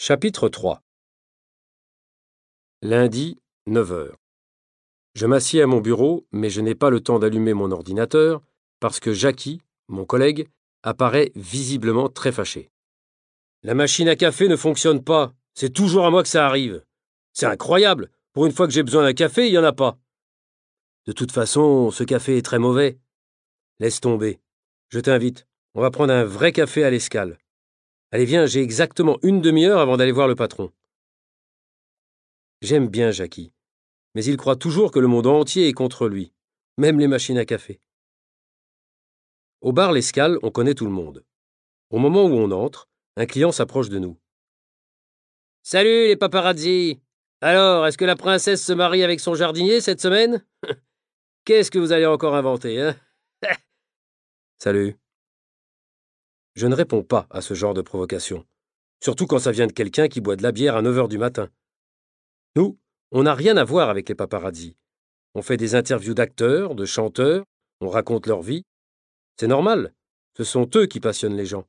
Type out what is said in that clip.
Chapitre 3 Lundi, 9 h. Je m'assieds à mon bureau, mais je n'ai pas le temps d'allumer mon ordinateur parce que Jackie, mon collègue, apparaît visiblement très fâché. La machine à café ne fonctionne pas. C'est toujours à moi que ça arrive. C'est incroyable. Pour une fois que j'ai besoin d'un café, il n'y en a pas. De toute façon, ce café est très mauvais. Laisse tomber. Je t'invite. On va prendre un vrai café à l'escale. Allez, viens, j'ai exactement une demi-heure avant d'aller voir le patron. J'aime bien Jackie, mais il croit toujours que le monde entier est contre lui, même les machines à café. Au bar L'Escale, on connaît tout le monde. Au moment où on entre, un client s'approche de nous. Salut les paparazzi Alors, est-ce que la princesse se marie avec son jardinier cette semaine? Qu'est-ce que vous allez encore inventer, hein? Salut. Je ne réponds pas à ce genre de provocation, surtout quand ça vient de quelqu'un qui boit de la bière à 9 heures du matin. Nous, on n'a rien à voir avec les paparazzis. On fait des interviews d'acteurs, de chanteurs, on raconte leur vie. C'est normal, ce sont eux qui passionnent les gens.